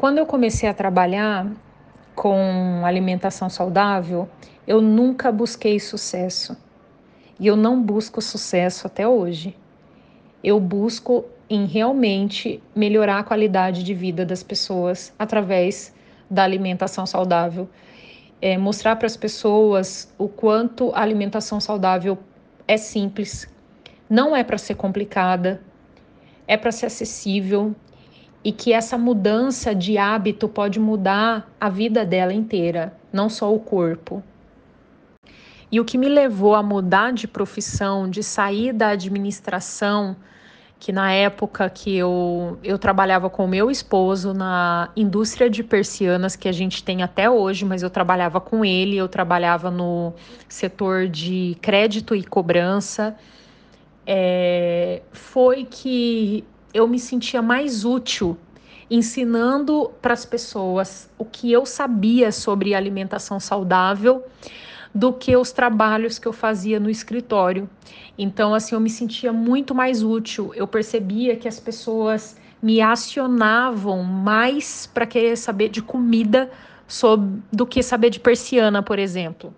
Quando eu comecei a trabalhar com alimentação saudável, eu nunca busquei sucesso. E eu não busco sucesso até hoje. Eu busco em realmente melhorar a qualidade de vida das pessoas através da alimentação saudável. É, mostrar para as pessoas o quanto a alimentação saudável é simples, não é para ser complicada, é para ser acessível e que essa mudança de hábito pode mudar a vida dela inteira, não só o corpo. E o que me levou a mudar de profissão, de sair da administração, que na época que eu, eu trabalhava com meu esposo na indústria de persianas que a gente tem até hoje, mas eu trabalhava com ele, eu trabalhava no setor de crédito e cobrança, é, foi que eu me sentia mais útil ensinando para as pessoas o que eu sabia sobre alimentação saudável do que os trabalhos que eu fazia no escritório. Então, assim, eu me sentia muito mais útil. Eu percebia que as pessoas me acionavam mais para querer saber de comida do que saber de persiana, por exemplo.